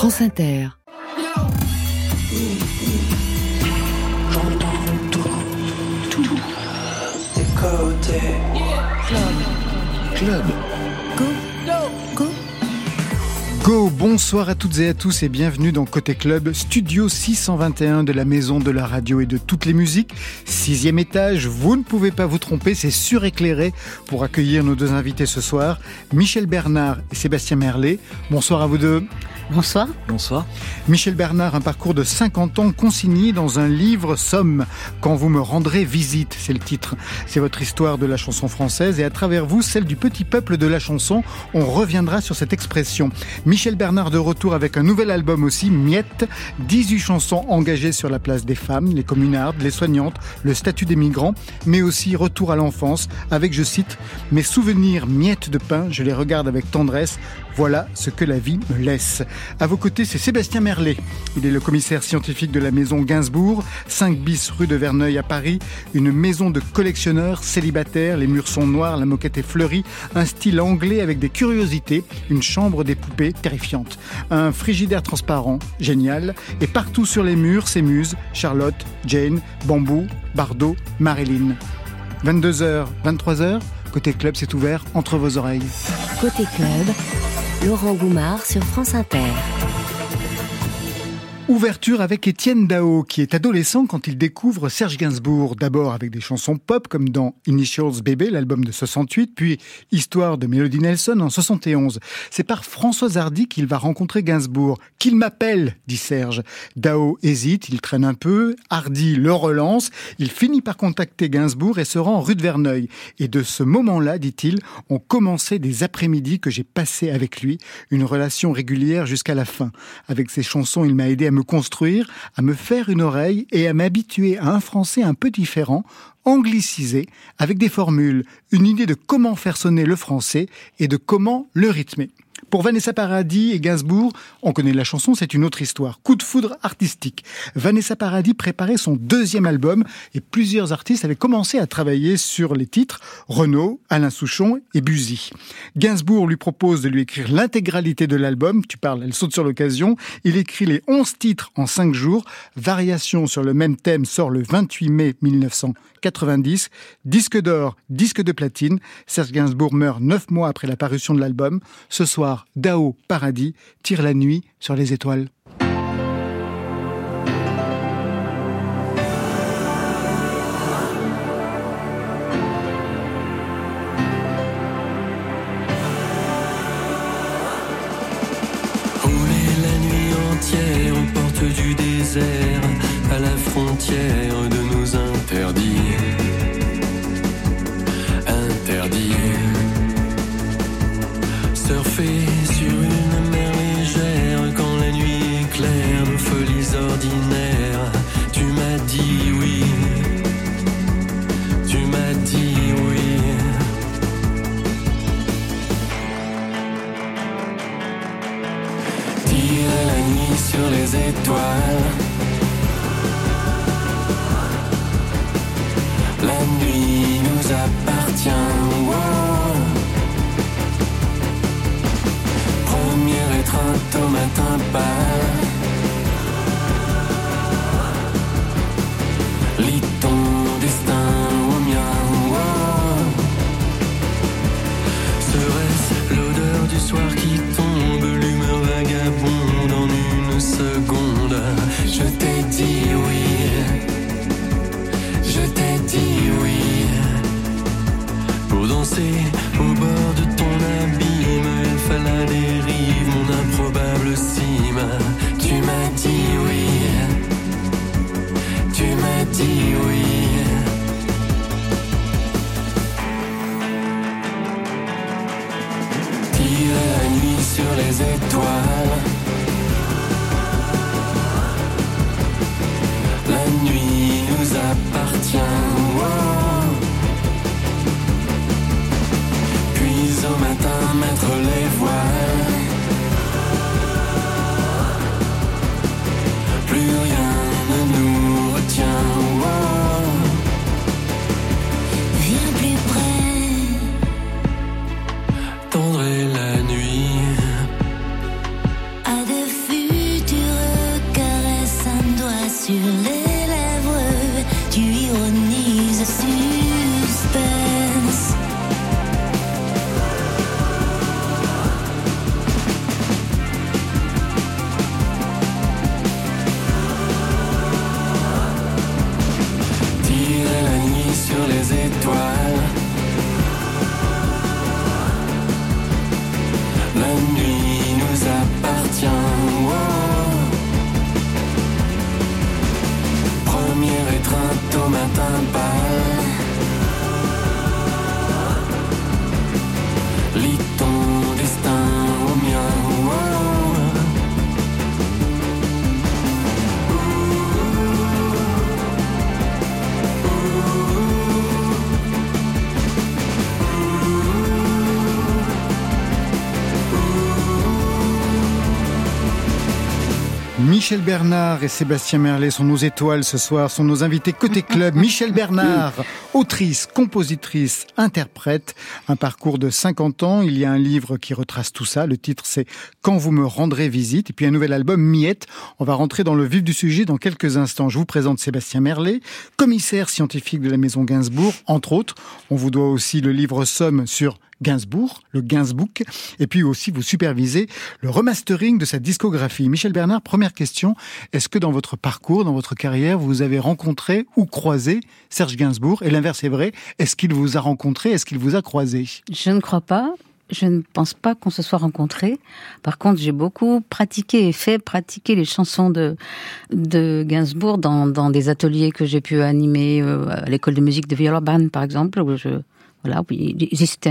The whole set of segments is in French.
France Inter. Club. Club. Go. Go. Go. Bonsoir à toutes et à tous et bienvenue dans Côté Club, studio 621 de la maison de la radio et de toutes les musiques. Sixième étage, vous ne pouvez pas vous tromper, c'est suréclairé pour accueillir nos deux invités ce soir, Michel Bernard et Sébastien Merlet. Bonsoir à vous deux. Bonsoir. Bonsoir. Michel Bernard, un parcours de 50 ans consigné dans un livre Somme, quand vous me rendrez visite, c'est le titre. C'est votre histoire de la chanson française et à travers vous, celle du petit peuple de la chanson. On reviendra sur cette expression. Michel Bernard de retour avec un nouvel album aussi, Miette, 18 chansons engagées sur la place des femmes, les communardes, les soignantes, le statut des migrants, mais aussi retour à l'enfance avec, je cite, mes souvenirs miettes de pain, je les regarde avec tendresse, voilà ce que la vie me laisse. À vos côtés, c'est Sébastien Merlet. Il est le commissaire scientifique de la maison Gainsbourg, 5 bis rue de Verneuil à Paris, une maison de collectionneurs célibataires, les murs sont noirs, la moquette est fleurie, un style anglais avec des curiosités, une chambre des poupées terrifiante, un frigidaire transparent, génial, et partout sur les murs, ces muses, Charlotte, Jane, Bambou, Bardot, Marilyn. 22h, 23h, côté club c'est ouvert entre vos oreilles. Côté club, Laurent Goumard sur France Inter. Ouverture avec Étienne Dao, qui est adolescent quand il découvre Serge Gainsbourg, d'abord avec des chansons pop comme dans Initials Baby, l'album de 68, puis Histoire de Melody Nelson en 71. C'est par François Hardy qu'il va rencontrer Gainsbourg. Qu'il m'appelle, dit Serge. Dao hésite, il traîne un peu, Hardy le relance, il finit par contacter Gainsbourg et se rend rue de Verneuil. Et de ce moment-là, dit-il, ont commencé des après-midi que j'ai passé avec lui, une relation régulière jusqu'à la fin. Avec ses chansons, il m'a aidé à me construire, à me faire une oreille et à m'habituer à un français un peu différent, anglicisé, avec des formules, une idée de comment faire sonner le français et de comment le rythmer. Pour Vanessa Paradis et Gainsbourg, on connaît la chanson, c'est une autre histoire. Coup de foudre artistique. Vanessa Paradis préparait son deuxième album et plusieurs artistes avaient commencé à travailler sur les titres Renaud, Alain Souchon et Buzy. Gainsbourg lui propose de lui écrire l'intégralité de l'album. Tu parles, elle saute sur l'occasion. Il écrit les 11 titres en 5 jours. Variation sur le même thème sort le 28 mai 1990. Disque d'or, disque de platine. Serge Gainsbourg meurt 9 mois après la parution de l'album. Ce soir, Dao Paradis tire la nuit sur les étoiles. La nuit entière aux portes du désert, à la frontière Tire la nuit sur les étoiles. La nuit nous appartient. wow. Première étreinte au matin pâle. Bernard et Sébastien Merlet sont nos étoiles ce soir, sont nos invités côté club. Michel Bernard, autrice, compositrice, interprète, un parcours de 50 ans. Il y a un livre qui retrace tout ça. Le titre c'est Quand vous me rendrez visite. Et puis un nouvel album, Miette. On va rentrer dans le vif du sujet dans quelques instants. Je vous présente Sébastien Merlet, commissaire scientifique de la maison Gainsbourg, entre autres. On vous doit aussi le livre Somme sur Gainsbourg, le Gainsbook, et puis aussi vous supervisez le remastering de sa discographie. Michel Bernard, première question, est-ce que dans votre parcours, dans votre carrière, vous avez rencontré ou croisé Serge Gainsbourg? Et l'inverse est vrai, est-ce qu'il vous a rencontré, est-ce qu'il vous a croisé? Je ne crois pas. Je ne pense pas qu'on se soit rencontrés. Par contre, j'ai beaucoup pratiqué et fait pratiquer les chansons de, de Gainsbourg dans, dans des ateliers que j'ai pu animer euh, à l'école de musique de Villeurbanne, par exemple, où je voilà, il existait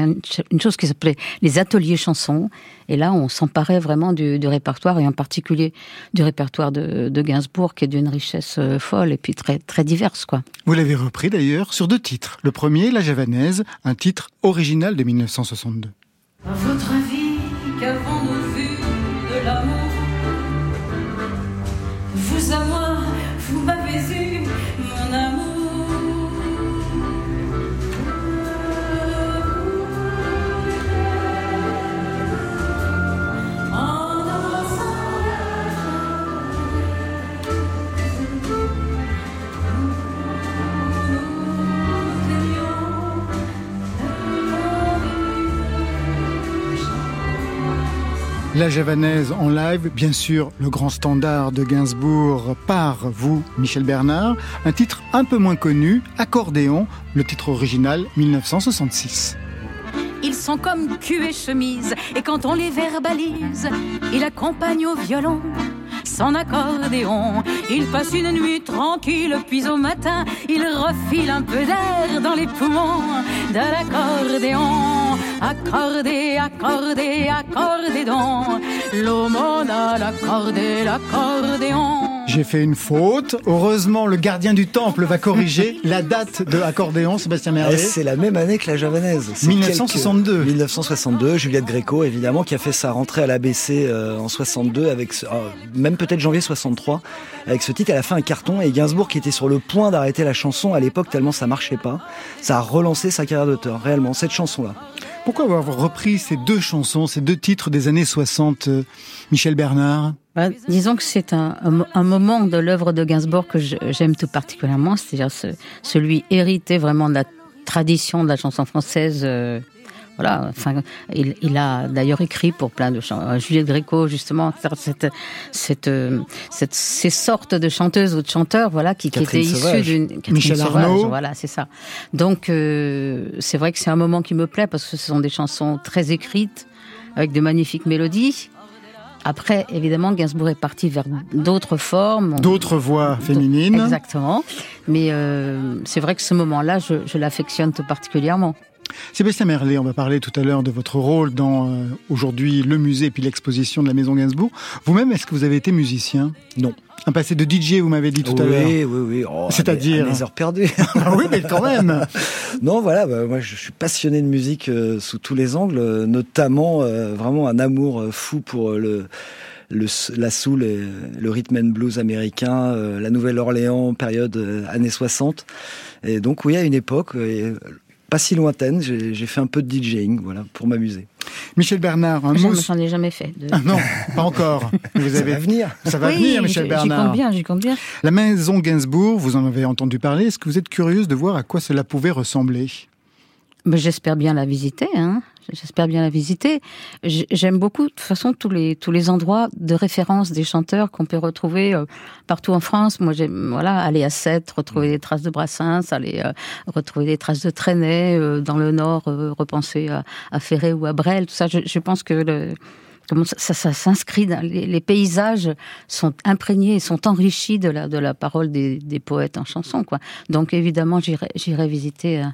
une chose qui s'appelait les ateliers chansons. Et là, on s'emparait vraiment du, répertoire, et en particulier du répertoire de, Gainsbourg, qui est d'une richesse euh, folle et puis très, très diverse. Quoi. Vous l'avez repris d'ailleurs sur deux titres. Le premier, La Javanaise, un titre original de 1962. À votre avis, La javanaise en live, bien sûr, le grand standard de Gainsbourg par vous, Michel Bernard. Un titre un peu moins connu, Accordéon, le titre original 1966. Ils sont comme cul et chemise, et quand on les verbalise, il accompagne au violon son accordéon. Il passe une nuit tranquille, puis au matin, il refile un peu d'air dans les poumons de l'accordéon. Accordé, accordé, accordé donc, l'aumône à l'accordé, l'accordéon. J'ai fait une faute. Heureusement, le gardien du temple va corriger la date de accordéon, Sébastien Merlet. C'est la même année que la javanaise. 1962. 1962. Juliette Gréco, évidemment, qui a fait sa rentrée à l'ABC euh, en 62 avec, euh, même peut-être janvier 63, avec ce titre. Elle a fait un carton et Gainsbourg, qui était sur le point d'arrêter la chanson à l'époque tellement ça marchait pas, ça a relancé sa carrière d'auteur, réellement, cette chanson-là. Pourquoi avoir repris ces deux chansons, ces deux titres des années 60, euh, Michel Bernard? Bah, disons que c'est un, un, moment de l'œuvre de Gainsbourg que j'aime tout particulièrement, c'est-à-dire ce, celui hérité vraiment de la tradition de la chanson française. Euh, voilà, enfin, il, il a d'ailleurs écrit pour plein de chanteurs. Juliette Gréco, justement, cette, cette, euh, cette, ces sortes de chanteuses ou de chanteurs, voilà, qui, qui étaient issus d'une Michel Arnaud. Voilà, c'est ça. Donc, euh, c'est vrai que c'est un moment qui me plaît parce que ce sont des chansons très écrites avec de magnifiques mélodies après, évidemment, Gainsbourg est parti vers d'autres formes. D'autres voix féminines. Exactement. Mais euh, c'est vrai que ce moment-là, je, je l'affectionne tout particulièrement. Sébastien Merlet, on va parler tout à l'heure de votre rôle dans euh, aujourd'hui le musée puis l'exposition de la Maison Gainsbourg. Vous-même, est-ce que vous avez été musicien? Non. Un passé de DJ, vous m'avez dit tout à l'heure. Oui, oui, oui. Oh, C'est-à-dire les heures perdues. ah oui, mais quand même. non, voilà. Bah, moi, je suis passionné de musique euh, sous tous les angles, notamment euh, vraiment un amour fou pour le. Le, la soul, et le rhythm and blues américain, la Nouvelle-Orléans, période années 60. Et donc, oui, à une époque, pas si lointaine. J'ai fait un peu de DJing, voilà, pour m'amuser. Michel Bernard, un mousse. j'en ai jamais fait. de- Ah non, pas encore. Vous Ça avez va venir. Ça va Oui, venir, Michel j'y- J'y compte Bernard. bien, j'y compte bien. La maison Gainsbourg, vous en avez entendu parler. Est-ce que vous êtes curieuse de voir à quoi cela pouvait ressembler? J'espère bien la visiter. Hein. J'espère bien la visiter. J'aime beaucoup, de toute façon, tous les tous les endroits de référence des chanteurs qu'on peut retrouver euh, partout en France. Moi, j'aime voilà aller à Sète, retrouver des traces de Brassens, aller euh, retrouver des traces de Trenet euh, dans le Nord, euh, repenser à, à Ferré ou à Brel. Tout ça, je, pense que le ça, ça, s'inscrit dans les, paysages sont imprégnés sont enrichis de la de la parole des, des poètes en chanson quoi. Donc évidemment j'irai j'irai visiter euh,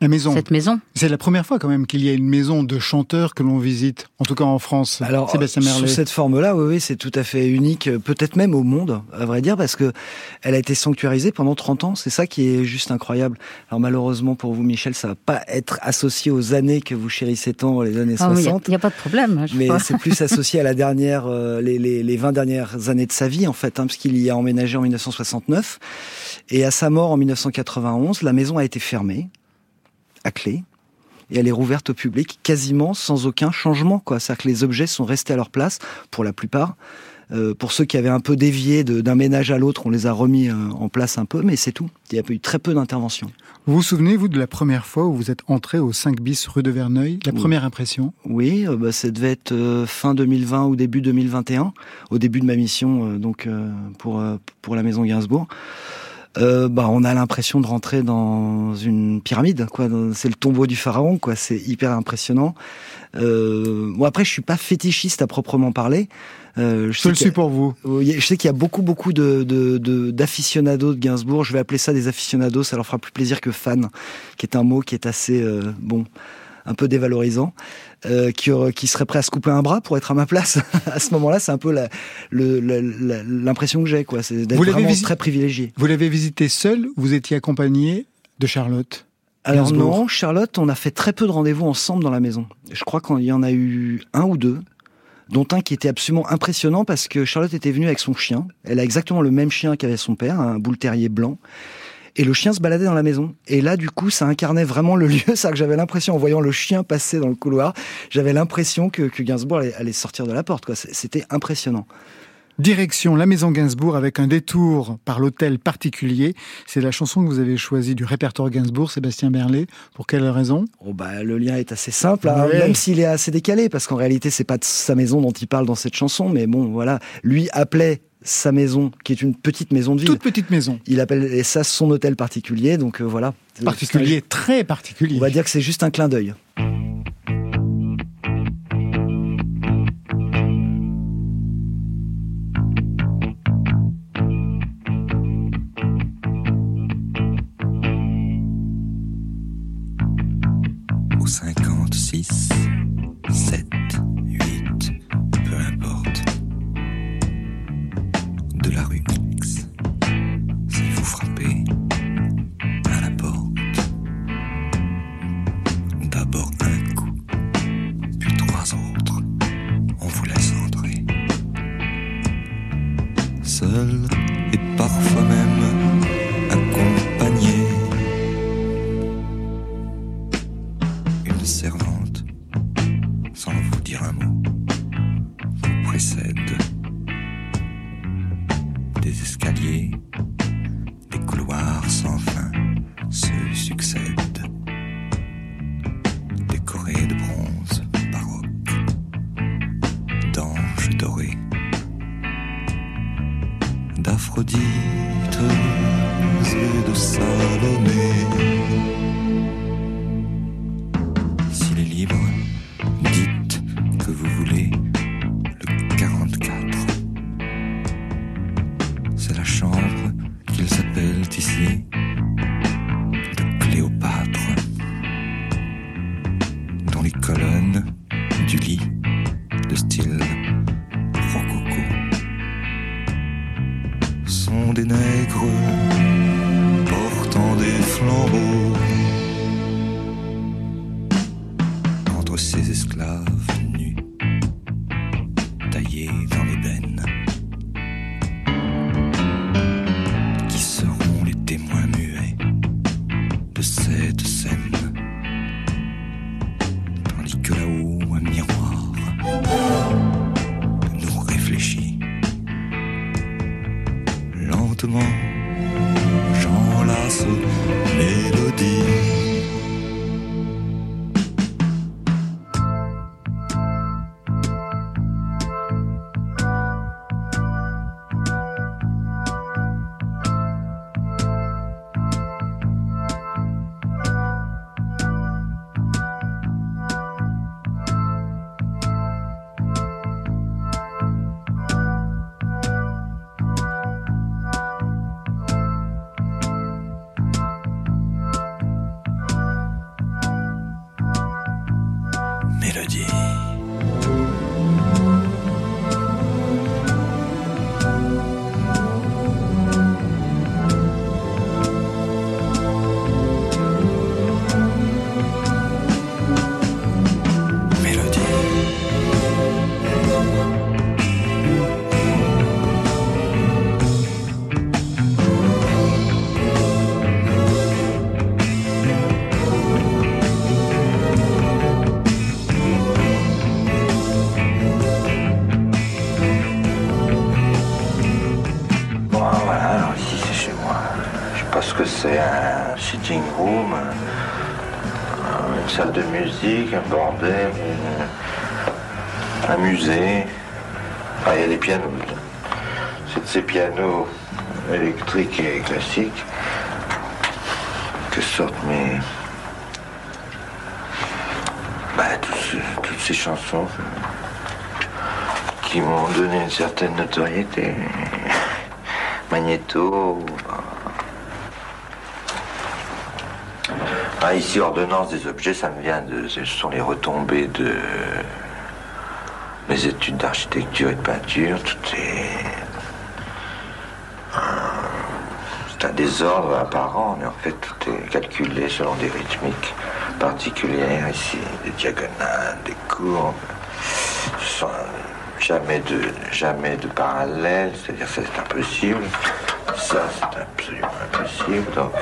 La maison. cette maison. C'est la première fois quand même qu'il y a une maison de chanteurs que l'on visite, en tout cas en France. Alors, Sébastien sous cette forme-là, oui, oui, c'est tout à fait unique, euh, peut-être même au monde, à vrai dire, parce que elle a été sanctuarisée pendant 30 ans. C'est ça qui est juste incroyable. Alors malheureusement pour vous, Michel, ça va pas être associé aux années que vous chérissez tant, les années Ah oui, Il 60. n'y a, pas de problème. je Mais c'est plus associé à la dernière, euh, les, les, les 20 dernières années de sa vie, en fait, hein, puisqu'il y a emménagé en 1969. Et à sa mort en 1991, la maison a été fermée, à clé, et elle est rouverte au public quasiment sans aucun changement, quoi. C'est-à-dire que les objets sont restés à leur place, pour la plupart. Euh, pour ceux qui avaient un peu dévié d'un ménage à l'autre, on les a remis euh, en place un peu, mais c'est tout. Il y a eu très peu d'interventions. Vous vous souvenez, vous, de la première fois où vous êtes entré au 5 bis rue de Verneuil? La Oui. première impression? Oui, euh, bah, ça devait être fin 2020 ou début 2021, au début de ma mission donc pour pour la maison Gainsbourg. Euh, bah, on a l'impression de rentrer dans une pyramide, quoi. C'est le tombeau du pharaon, quoi. C'est hyper impressionnant. Euh, bon, après, je suis pas fétichiste à proprement parler. Euh, je Je sais le a- suis pour vous. oui, Je sais qu'il y a beaucoup, beaucoup de, de, de- d'aficionados de Gainsbourg. Je vais appeler ça des aficionados. Ça leur fera plus plaisir que fan, qui est un mot qui est assez, euh, bon, un peu dévalorisant, euh, qui, serait prêt à se couper un bras pour être à ma place. à ce moment-là, c'est un peu l'impression que j'ai, quoi. C'est d'être vraiment très privilégié. Vous l'avez visité seul ou vous étiez accompagné de Charlotte Alors Gainsbourg. non, Charlotte, on a fait très peu de rendez-vous ensemble dans la maison. Je crois qu'il y en a eu un ou deux, dont un qui était absolument impressionnant parce que Charlotte était venue avec son chien. Elle a exactement le même chien qu'avait son père, un boule terrier blanc. Et le chien se baladait dans la maison. Et là, du coup, ça incarnait vraiment le lieu. C'est que j'avais l'impression, en voyant le chien passer dans le couloir, j'avais l'impression que, que Gainsbourg allait, allait sortir de la porte. C'était impressionnant. Direction la maison Gainsbourg avec un détour par l'hôtel particulier. C'est la chanson que vous avez choisie du répertoire Gainsbourg, Sébastien Berlet. Pour quelle raison? Oh bah, le lien est assez simple, hein, Ouais. même s'il est assez décalé, parce qu'en réalité, c'est pas de sa maison dont il parle dans cette chanson, mais bon, voilà, lui appelait sa maison, qui est une petite maison de ville. Toute petite maison. Il appelle ça son hôtel particulier, donc euh, voilà. Particulier, très particulier. On va dire que c'est juste un clin d'œil. Salomé. S'il un ces pianos électriques et classiques que sortent mes. Bah, toutes ces chansons qui m'ont donné une certaine notoriété. Magnéto, Ah, ici, ordonnance des objets, ça me vient de. Ce sont les retombées de mes études d'architecture et de peinture. Tout est. C'est un désordre apparent, mais en fait, tout est calculé selon des rythmiques particulières. Ici, des diagonales, des courbes. jamais de, jamais de parallèle, c'est-à-dire ça c'est impossible. Ça c'est absolument impossible. Donc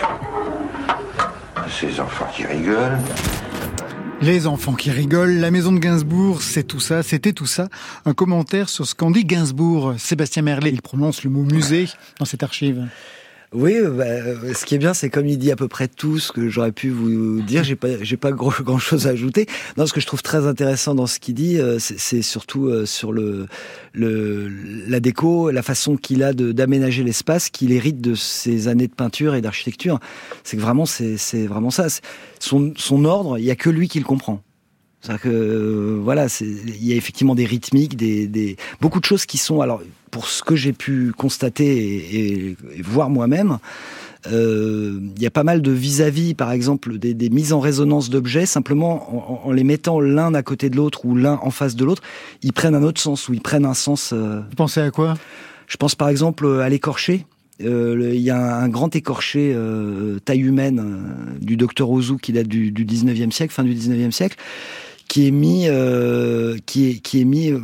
ces enfants qui rigolent. Les enfants qui rigolent, la maison de Gainsbourg, c'est tout ça, c'était tout ça. Un commentaire sur ce qu'en dit Gainsbourg. Sébastien Merlet, il prononce le mot musée dans cette archive. Oui, bah, ce qui est bien, c'est comme il dit à peu près tout ce que j'aurais pu vous dire. J'ai pas, j'ai pas grand, chose à ajouter. Non, ce que je trouve très intéressant dans ce qu'il dit, euh, c'est surtout euh, sur le, le, la déco, la façon qu'il a d'aménager l'espace, qu'il hérite de ses années de peinture et d'architecture. C'est que vraiment, c'est vraiment ça. Son, son ordre, il y a que lui qui le comprend. C'est-à-dire que euh, voilà, il y a effectivement des rythmiques, des, des, beaucoup de choses qui sont alors pour ce que j'ai pu constater et, et, voir moi-même. Euh, il y a pas mal de vis-à-vis, par exemple, des, des, mises en résonance d'objets, simplement en, en, les mettant l'un à côté de l'autre ou l'un en face de l'autre, ils prennent un autre sens ou ils prennent un sens. Euh... Vous pensez à quoi? Je pense par exemple à l'écorché. Euh, il y a un grand écorché euh, taille humaine euh, du docteur Ozu qui date du, du 19e siècle, fin du 19e siècle, qui est mis, euh, qui est qui est mis euh,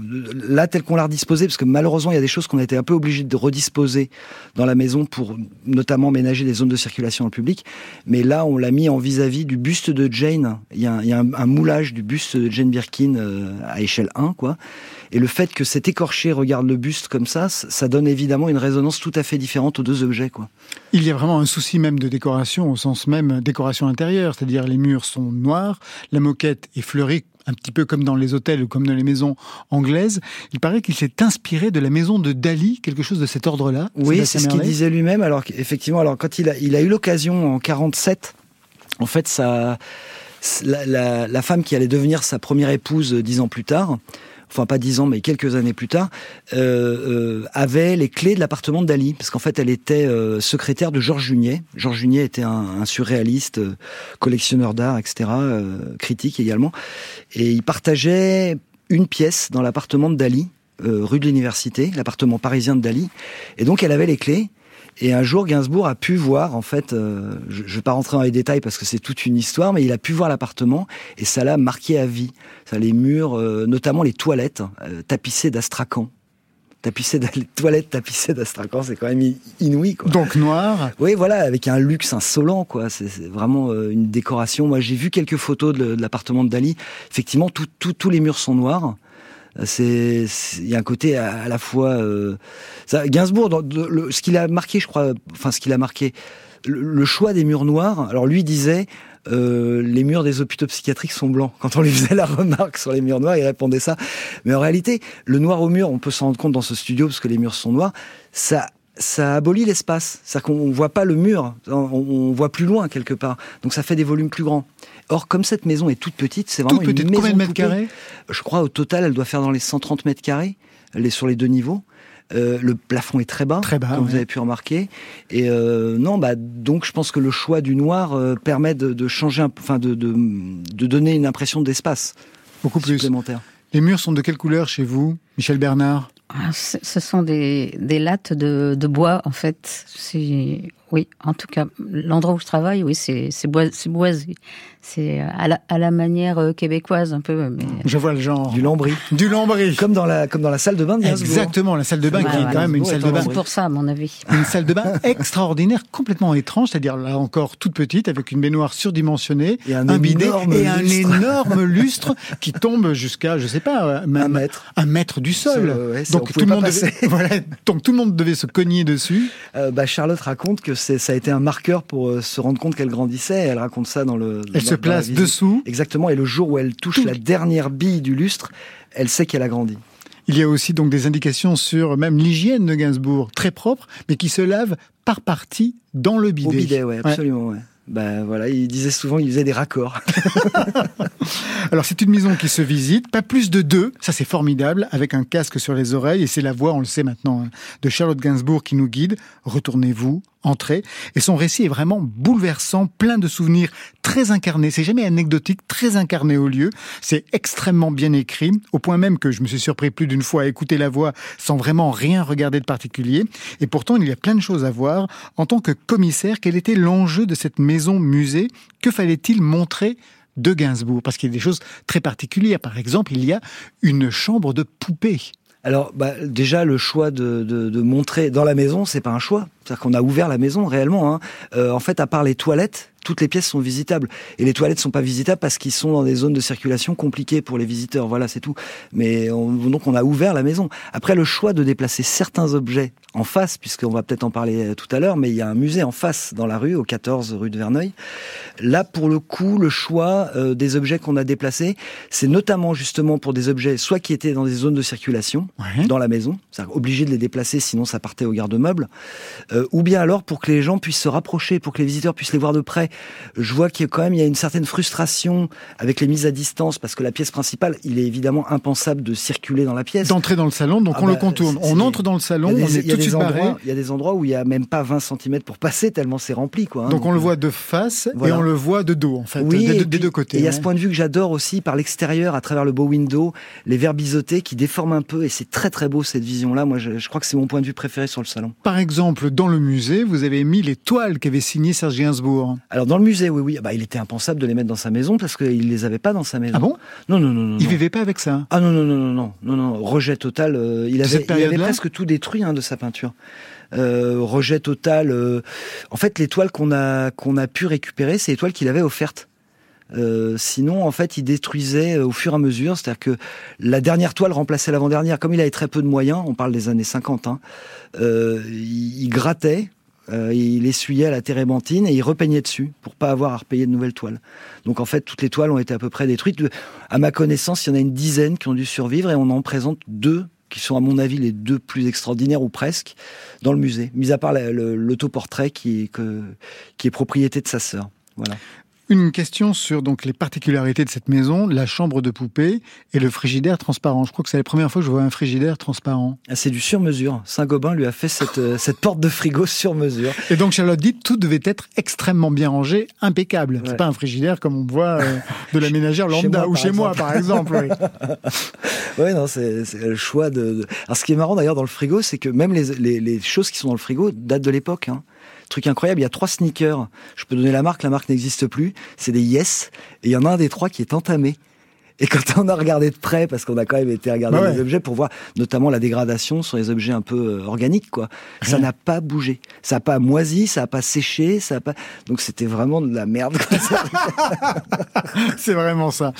là tel qu'on l'a redisposé, parce que malheureusement il y a des choses qu'on a été un peu obligé de redisposer dans la maison pour notamment ménager des zones de circulation en public. Mais là on l'a mis en vis-à-vis du buste de Jane. Il y a, il y a un, un, moulage du buste de Jane Birkin euh, à échelle 1, quoi. Et le fait que cet écorché regarde le buste comme ça, ça donne évidemment une résonance tout à fait différente aux deux objets, quoi. Il y a vraiment un souci même de décoration au sens même décoration intérieure, c'est-à-dire les murs sont noirs, la moquette est fleurie un petit peu comme dans les hôtels ou comme dans les maisons anglaises. Il paraît qu'il s'est inspiré de la maison de Dali, quelque chose de cet ordre-là. Oui, c'est ce qu'il disait lui-même. Alors effectivement, alors quand il a, il a eu l'occasion en 47, en fait, ça, la, la, la, femme qui allait devenir sa première épouse dix ans plus tard, enfin pas dix ans, mais quelques années plus tard, euh, euh, avait les clés de l'appartement de Dali, parce qu'en fait, elle était euh, secrétaire de Georges Junier. Georges Junier était un, un surréaliste, euh, collectionneur d'art, etc., euh, critique également, et il partageait une pièce dans l'appartement de Dali, rue de l'Université, l'appartement parisien de Dali, et donc elle avait les clés. Et un jour, Gainsbourg a pu voir, en fait, euh, je ne vais pas rentrer dans les détails parce que c'est toute une histoire, mais il a pu voir l'appartement et ça l'a marqué à vie. Ça, les murs, euh, notamment les toilettes, euh, tapissées les toilettes tapissées d'astracan, c'est quand même inouï. Quoi. Donc noir. Oui, voilà, avec un luxe insolent, quoi. C'est vraiment une décoration. Moi, j'ai vu quelques photos de, de l'appartement de Dali. Effectivement, tous les murs sont noirs. C'est, il y a un côté à, la fois. Euh, ça, Gainsbourg, dans, le, ce qu'il a marqué, je crois, enfin ce qu'il a marqué, le, choix des murs noirs. Alors lui disait. Euh, les murs des hôpitaux psychiatriques sont blancs. Quand on lui faisait la remarque sur les murs noirs, il répondait ça. Mais en réalité, le noir au mur, on peut s'en rendre compte dans ce studio parce que les murs sont noirs. Ça ça abolit l'espace. C'est-à-dire qu'on ne voit pas le mur, on, voit plus loin quelque part. Donc ça fait des volumes plus grands. Or, comme cette maison est toute petite, c'est vraiment une maison Combien de mètres carrés? Je crois au total, elle doit faire dans les 130 mètres carrés, elle est sur les deux niveaux. Euh, le plafond est très bas, très bas comme vous avez pu remarquer. Et euh, non, bah donc je pense que le choix du noir euh, permet de, changer, un, enfin de, de, de donner une impression d'espace beaucoup plus supplémentaire. Les murs sont de quelle couleur chez vous, Michel Bernard? Ah, ce sont des, des lattes de, de, bois, en fait. Oui, en tout cas, l'endroit où je travaille, oui, c'est boisé. C'est à la, à la, manière euh, québécoise un peu. Mais... Je vois le genre. Du lambris. Du lambris. Comme dans la, comme dans la salle de bain de Exactement, la salle de bain qui est quand même une salle de bain. C'est pour ça, à mon avis. Une salle de bain extraordinaire, complètement étrange, c'est-à-dire là encore toute petite, avec une baignoire surdimensionnée, et un, bidet et un énorme lustre qui tombe jusqu'à, je sais pas, même un mètre. Un mètre du sol. donc, tout le monde devait, voilà, donc tout le monde devait se cogner dessus. Euh, bah, Charlotte raconte que ça a été un marqueur pour euh, se rendre compte qu'elle grandissait. Elle raconte ça dans le se place dessous. Exactement, et le jour où elle touche la dernière bille du lustre, elle sait qu'elle a grandi. Il y a aussi donc des indications sur même l'hygiène de Gainsbourg, très propre, mais qui se lave par partie dans le bidet. Au bidet, ouais, absolument, ouais. Ben voilà, il disait souvent qu'il faisait des raccords. Alors c'est une maison qui se visite, pas plus de deux, ça c'est formidable, avec un casque sur les oreilles, et c'est la voix, on le sait maintenant, hein, de Charlotte Gainsbourg qui nous guide. Retournez-vous, entrez. Et son récit est vraiment bouleversant, plein de souvenirs très incarnés. C'est jamais anecdotique, très incarné au lieu. C'est extrêmement bien écrit, au point même que je me suis surpris plus d'une fois à écouter la voix sans vraiment rien regarder de particulier. Et pourtant, il y a plein de choses à voir. En tant que commissaire, quel était l'enjeu de cette maison musée? Que fallait-il montrer de Gainsbourg? Parce qu'il y a des choses très particulières. Par exemple, il y a une chambre de poupée. Alors, bah, déjà, le choix de, de, de montrer dans la maison, c'est pas un choix. C'est-à-dire qu'on a ouvert la maison réellement. Hein. Euh, en fait, à part les toilettes, toutes les pièces sont visitables. Et les toilettes sont pas visitables parce qu'ils sont dans des zones de circulation compliquées pour les visiteurs. Voilà, c'est tout. Mais donc on a ouvert la maison. Après, le choix de déplacer certains objets en face, puisqu'on va peut-être en parler euh, tout à l'heure, mais il y a un musée en face dans la rue, au 14 rue de Verneuil. Là, pour le coup, le choix euh, des objets qu'on a déplacés, c'est notamment justement pour des objets soit qui étaient dans des zones de circulation dans la maison, c'est-à-dire obligé de les déplacer, sinon ça partait au garde-meuble, euh, ou bien alors pour que les gens puissent se rapprocher, pour que les visiteurs puissent les voir de près je vois qu'il y a quand même il y a une certaine frustration avec les mises à distance parce que la pièce principale, il est évidemment impensable de circuler dans la pièce. D'entrer dans le salon, donc ah on le bah, contourne. On entre dans le salon, on est tout de suite Il y a des endroits où il y a même pas 20 cm pour passer tellement c'est rempli quoi. Hein, donc, on le voit de face et on le voit de dos en fait, des, deux côtés. Et il y a ce point de vue que j'adore aussi par l'extérieur à travers le beau window, les verres biseautés qui déforment un peu et c'est très très beau cette vision là. Moi je, je crois que c'est mon point de vue préféré sur le salon. Par exemple, dans le musée, vous avez mis les toiles qu'avait signées Serge Gainsbourg. Alors dans le musée, oui oui, bah, il était impensable de les mettre dans sa maison parce qu'il les avait pas dans sa maison. Ah bon? Non, non, non, non. Il vivait pas avec ça? Ah non, non, non, non, non, non, non. Rejet total. Euh, il, avait, il avait presque tout détruit hein, de sa peinture. Euh, rejet total. Euh, en fait, les toiles qu'on a qu'on a pu récupérer, c'est les toiles qu'il avait offertes. Euh, sinon, en fait, il détruisait au fur et à mesure. C'est-à-dire que la dernière toile remplaçait l'avant-dernière. Comme il avait très peu de moyens, on parle des années 50, hein, euh, il, il, grattait euh, il essuyait à la térébenthine et il repeignait dessus pour pas avoir à repayer de nouvelles toiles. Donc en fait, toutes les toiles ont été à peu près détruites. À ma connaissance, il y en a une dizaine qui ont dû survivre et on en présente deux qui sont à mon avis les deux plus extraordinaires ou presque dans le musée, mis à part l'autoportrait qui, qui est propriété de sa sœur. Voilà. Une question sur donc les particularités de cette maison, la chambre de poupée et le frigidaire transparent. Je crois que c'est la première fois que je vois un frigidaire transparent. Ah, c'est du sur-mesure. Saint-Gobain lui a fait cette, euh, cette porte de frigo sur mesure. Et donc Charlotte dit tout devait être extrêmement bien rangé, impeccable. C'est pas un frigidaire comme on voit euh, de la ménagère lambda ou chez moi par exemple. Oui, non, c'est le choix de, Alors ce qui est marrant d'ailleurs dans le frigo, c'est que même les, les, les, choses qui sont dans le frigo datent de l'époque. Hein. Truc incroyable, il y a trois sneakers. Je peux donner la marque, la marque n'existe plus. C'est des Yes. Et il y en a un des trois qui est entamé. Et quand on a regardé de près, parce qu'on a quand même été regarder Bah les objets pour voir notamment la dégradation sur les objets un peu euh, organiques, quoi. Ça n'a pas bougé. Ça n'a pas moisi, ça n'a pas séché, ça a pas. Donc c'était vraiment de la merde. C'est vraiment ça.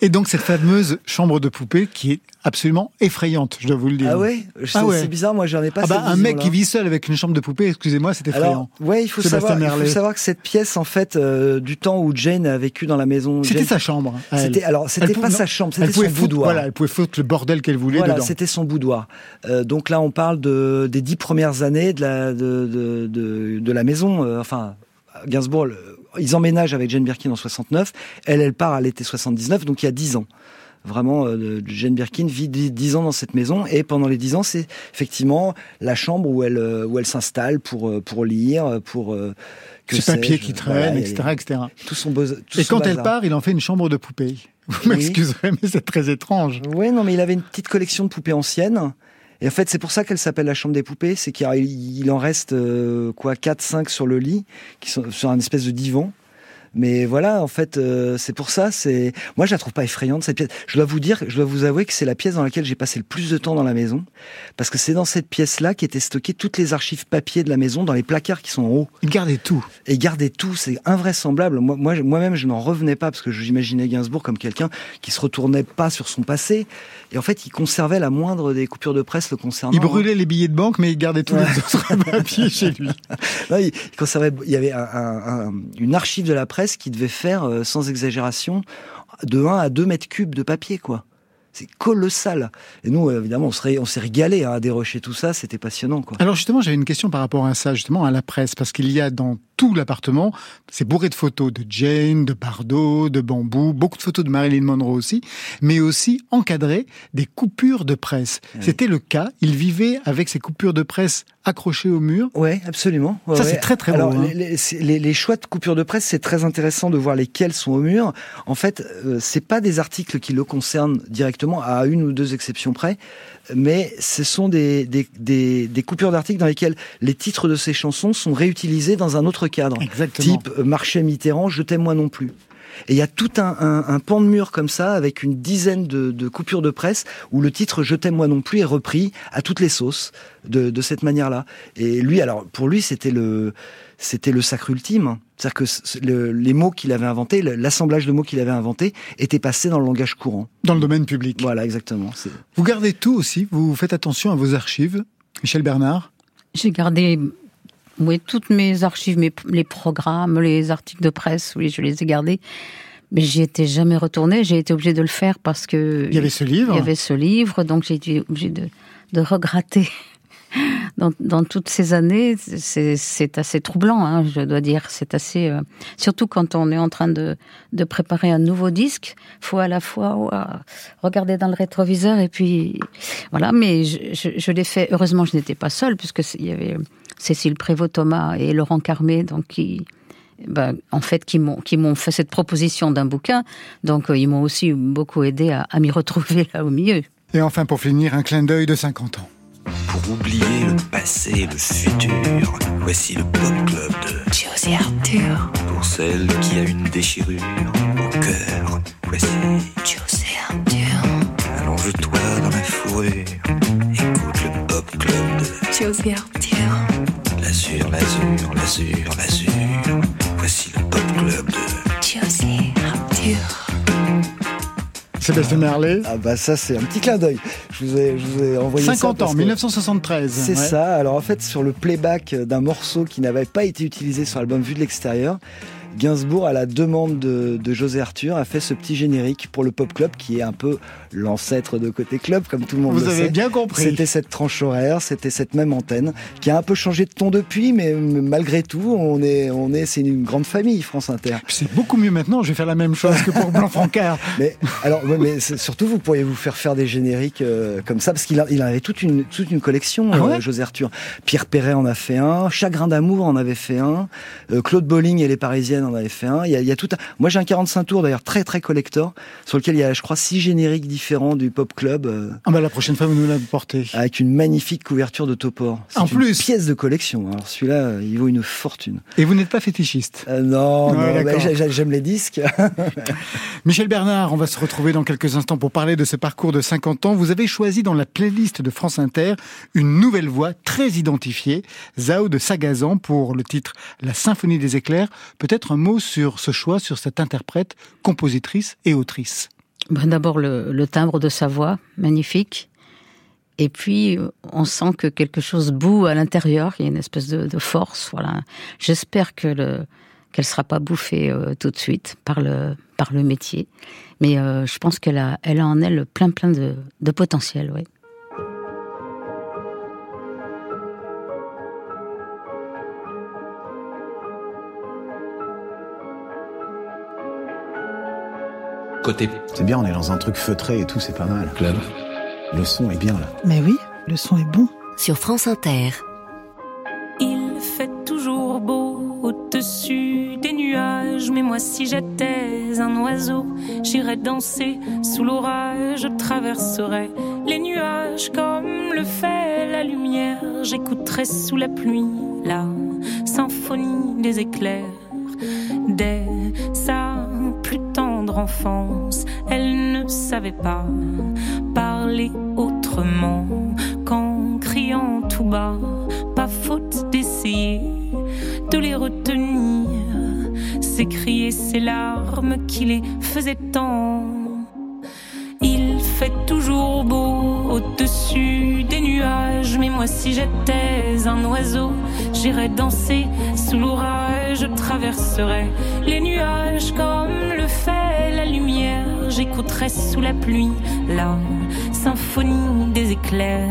Et donc cette fameuse chambre de poupée qui est absolument effrayante, je dois vous le dire. ah ouais, c'est Ah ouais. c'est bizarre. Moi, j'en ai pas. Ah bah, un mec qui vit seul avec une chambre de poupée, excusez-moi, c'est effrayant. Alors, ouais, il faut savoir, il faut savoir que cette pièce, en fait, euh, du temps où Jane a vécu dans la maison. C'était Jane- sa chambre. C'était alors, c'était pas sa chambre, c'était son foutre- boudoir. Voilà, elle pouvait foutre le bordel qu'elle voulait Voilà, dedans. c'était son boudoir. Euh, donc là, on parle de, des dix premières années de la, de, de, de, de la maison. euh, enfin, Gainsbourg, le- ils emménagent avec Jane Birkin en 69. Elle, elle part à l'été 79, donc il y a dix ans. Vraiment, euh, Jane Birkin vit dix ans dans cette maison et pendant les dix ans, c'est effectivement la chambre où elle euh, où elle s'installe pour euh, pour lire, pour euh, que Ses papiers qui traînent, etc., etc. Tout son beau, tout Et son quand elle part, il en fait une chambre de poupée. Vous Oui. m'excuserez, mais c'est très étrange. Ouais, non, mais il avait une petite collection de poupées anciennes. Et en fait, c'est pour ça qu'elle s'appelle la chambre des poupées. C'est qu'il il en reste euh, quoi, 4, 5 sur le lit, qui sont sur un espèce de divan. Mais voilà, en fait, euh, c'est pour ça. C'est moi, je la trouve pas effrayante cette pièce. Je dois vous dire, je dois vous avouer que c'est la pièce dans laquelle j'ai passé le plus de temps dans la maison, parce que c'est dans cette pièce-là qu'étaient stockées toutes les archives papier de la maison dans les placards qui sont en haut Il gardait tout. et garder tout, c'est invraisemblable. Moi, moi, moi-même, je n'en revenais pas parce que j'imaginais Gainsbourg comme quelqu'un qui se retournait pas sur son passé. Et en fait, il conservait la moindre des coupures de presse le concernant. Il brûlait les billets de banque, mais il gardait tous Ouais. les autres papiers chez lui. Non, il, il conservait. Il y avait un- un- un- une archive de la presse qui devait faire, euh, sans exagération, de 1 à 2 mètres cubes de papier, quoi. C'est colossal. Et nous, euh, évidemment, on, serait, on s'est régalé hein, à dérocher tout ça. C'était passionnant, quoi. Alors justement, j'avais une question par rapport à ça, justement, à la presse, parce qu'il y a dans tout l'appartement, c'est bourré de photos de Jane, de Bardot, de Bambou, beaucoup de photos de Marilyn Monroe aussi, mais aussi encadré des coupures de presse. Oui. C'était le cas, il vivait avec ces coupures de presse accrochées au mur. Ouais, absolument. Ouais, Ça, ouais. c'est très, très beau, Alors, hein. les, les- les- choix de coupure de presse, c'est très intéressant de voir lesquels sont au mur. En fait, euh, c'est pas des articles qui le concernent directement, à une ou deux exceptions près, mais ce sont des, des, des, des coupures d'articles dans lesquelles les titres de ces chansons sont réutilisés dans un autre cadre. Exactement. Type euh, Marché Mitterrand, Je t'aime moi non plus. Et il y a tout un, un, un pan de mur comme ça, avec une dizaine de, de coupures de presse, où le titre Je t'aime moi non plus est repris à toutes les sauces, de, de cette manière-là. Et lui, alors, pour lui, c'était le, c'était le sacre ultime. C'est-à-dire que le- les mots qu'il avait inventés, l'assemblage de mots qu'il avait inventé, était passé dans le langage courant. Dans le domaine public. Voilà, exactement. C'est- Vous gardez tout aussi, vous faites attention à vos archives. Michel Bernard? J'ai gardé oui, toutes mes archives, mes, les programmes, les articles de presse, oui, je les ai gardés. Mais j'y étais jamais retournée. J'ai été obligée de le faire parce que Il y avait ce livre. il y avait ce livre, donc j'ai été obligée de, de regratter. Dans, toutes ces années, c'est assez troublant, hein, je dois dire. C'est assez, euh, surtout quand on est en train de, préparer un nouveau disque, faut à la fois ouah, regarder dans le rétroviseur et puis voilà. Mais je, l'ai fait. Heureusement, je n'étais pas seule puisque il y avait Cécile Prévost-Thomas et Laurent Carmé, donc qui, ben, en fait, qui m'ont fait cette proposition d'un bouquin. Donc, euh, ils m'ont aussi beaucoup aidé à, à m'y retrouver là au milieu. Et enfin, pour finir, un clin d'œil de 50 ans. Pour oublier le passé et le futur, voici le Pop Club de Josie Arthur, Pour celle qui a une déchirure au cœur, voici. Josie Arthur, Allonge-toi dans la fourrure, écoute le Pop Club de Josie Arthur, l'azur, l'azur, l'azur, l'azur. Voici le Pop Club de Josie Arthur. Sébastien Merlet, Ah bah ça, c'est un petit clin d'œil. Je vous ai, je vous ai envoyé ça 50 parce ans, que- 1973. C'est Ouais. ça. Alors en fait, sur le playback d'un morceau qui n'avait pas été utilisé sur l'album Vue de l'extérieur, Gainsbourg, à la demande de, de José Arthur, a fait ce petit générique pour le Pop Club, qui est un peu l'ancêtre de Côté Club, comme tout le monde Vous le avez sait. bien compris. C'était cette tranche horaire, c'était cette même antenne, qui a un peu changé de ton depuis, mais malgré tout, on est, on est, c'est une grande famille, France Inter. C'est beaucoup mieux maintenant, je vais faire la même chose que pour Blanc-Francard. Mais alors, mais surtout, vous pourriez vous faire faire des génériques euh, comme ça, parce qu'il a- il avait toute une toute une collection, Ah euh, José Arthur. Pierre Perret en a fait un, Chagrin d'amour en avait fait un, euh, Claude Bolling et les Parisiennes Mylène en avait fait un. Il y a, il y a tout un... Moi, j'ai un 45 tours, d'ailleurs, très, très collector, sur lequel il y a, je crois, six génériques différents du Pop Club. euh, Ah bah la prochaine fois, vous nous l'apportez. avec une magnifique couverture de Topor. C'est En une plus. pièce de collection. Alors celui-là, euh, il vaut une fortune. Et vous n'êtes pas fétichiste Euh, non, Ouais, non, bah, j'aime les disques. Michel Bernard, on va se retrouver dans quelques instants pour parler de ce parcours de 50 ans. Vous avez choisi dans la playlist de France Inter une nouvelle voix très identifiée, Zao de Sagazan pour le titre La Symphonie des éclairs. Peut-être un mot sur ce choix, sur cette interprète, compositrice et autrice. Ben, D'abord le, timbre de sa voix, magnifique. Et puis on sent que quelque chose bout à l'intérieur, il y a une espèce de, force. Voilà. J'espère que le qu'elle sera pas bouffée euh, tout de suite par le par le métier, mais euh, je pense qu'elle a elle a en elle plein plein de, de potentiel. Ouais. Côté C'est bien, on est dans un truc feutré et tout, c'est pas mal. club. Le son est bien là. Mais oui, le son est bon. Sur France Inter. Il fait toujours beau au-dessus des nuages, mais moi si j'étais un oiseau, j'irais danser sous l'orage, je traverserais les nuages comme le fait la lumière, j'écouterais sous la pluie la symphonie des éclairs. Dès sa enfance, elle ne savait pas parler autrement qu'en criant tout bas. Pas faute d'essayer de les retenir, s'écrier ces larmes qui les faisaient tant. Il fait toujours beau au-dessus des nuages, mais moi si j'étais un oiseau, j'irais danser sous l'orage, je traverserais les nuages comme le fait lumière, j'écouterais sous la pluie la symphonie des éclairs.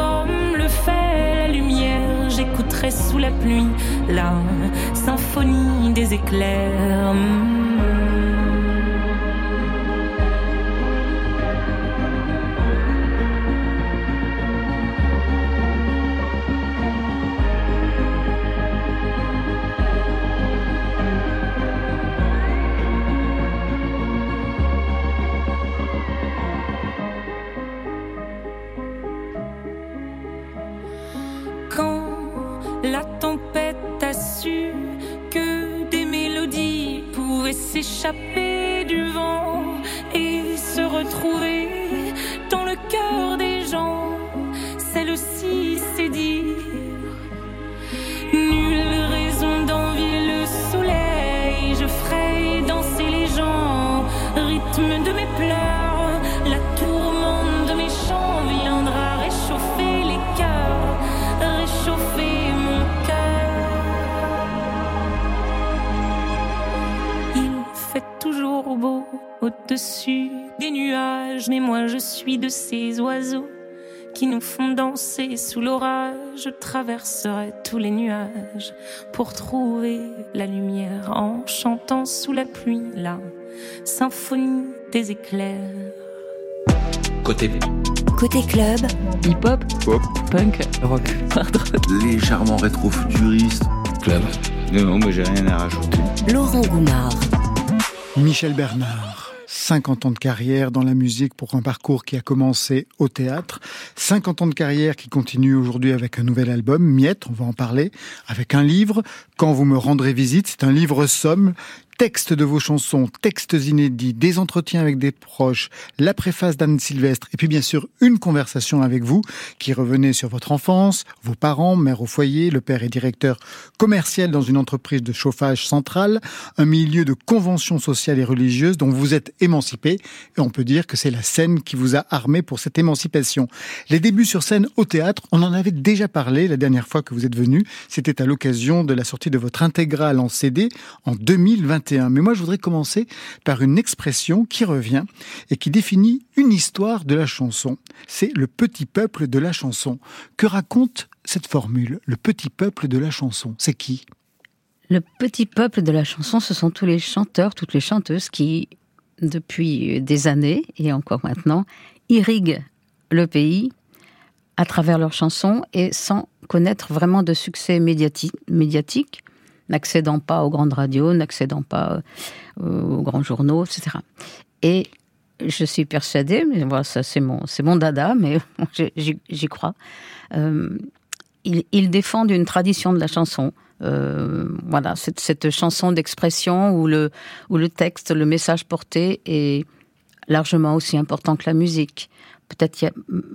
le fait lumière. J'écouterais sous la pluie la symphonie des éclairs. S'échapper du vent et se retrouver dans le cœur des gens, celle-ci s'est dit Nulle raison d'envier le soleil, je ferai danser les gens, rythme de mes pleurs, au-dessus des nuages, mais moi je suis de ces oiseaux qui nous font danser sous l'orage. Je traverserai tous les nuages pour trouver la lumière en chantant sous la pluie la symphonie des éclairs. Côté Côté club, Hip-hop, Pop. punk, rock, hard rock. Légèrement rétro-futuriste. club. Non, mais j'ai rien à rajouter. Laurent Goumard. Michel Bernard. 50 ans de carrière dans la musique pour un parcours qui a commencé au théâtre. 50 ans de carrière qui continue aujourd'hui avec un nouvel album, Miette, on va en parler, avec un livre, Quand vous me rendrez visite, c'est un livre somme, textes de vos chansons, textes inédits, des entretiens avec des proches, la préface d'Anne Sylvestre, et puis bien sûr une conversation avec vous qui revenait sur votre enfance, vos parents, mère au foyer, le père est directeur commercial dans une entreprise de chauffage centrale, un milieu de conventions sociales et religieuses dont vous êtes émancipé, et on peut dire que c'est la scène qui vous a armé pour cette émancipation. Les débuts sur scène au théâtre, on en avait déjà parlé la dernière fois que vous êtes venu, c'était à l'occasion de la sortie de votre intégrale en CD en 2021. Mais moi, je voudrais commencer par une expression qui revient et qui définit une histoire de la chanson. C'est le petit peuple de la chanson. Que raconte cette formule, le petit peuple de la chanson? C'est qui? Le petit peuple de la chanson, ce sont tous les chanteurs, toutes les chanteuses qui, depuis des années et encore maintenant, irriguent le pays à travers leurs chansons et sans connaître vraiment de succès médiatique n'accédant pas aux grandes radios, n'accédant pas euh, aux grands journaux, etc. Et je suis persuadée, mais voilà, ça c'est mon, mon dada, mais j'y crois. Euh, ils, défendent une tradition de la chanson. Euh, voilà, cette, cette chanson d'expression où le, où le texte, le message porté est largement aussi important que la musique. Peut-être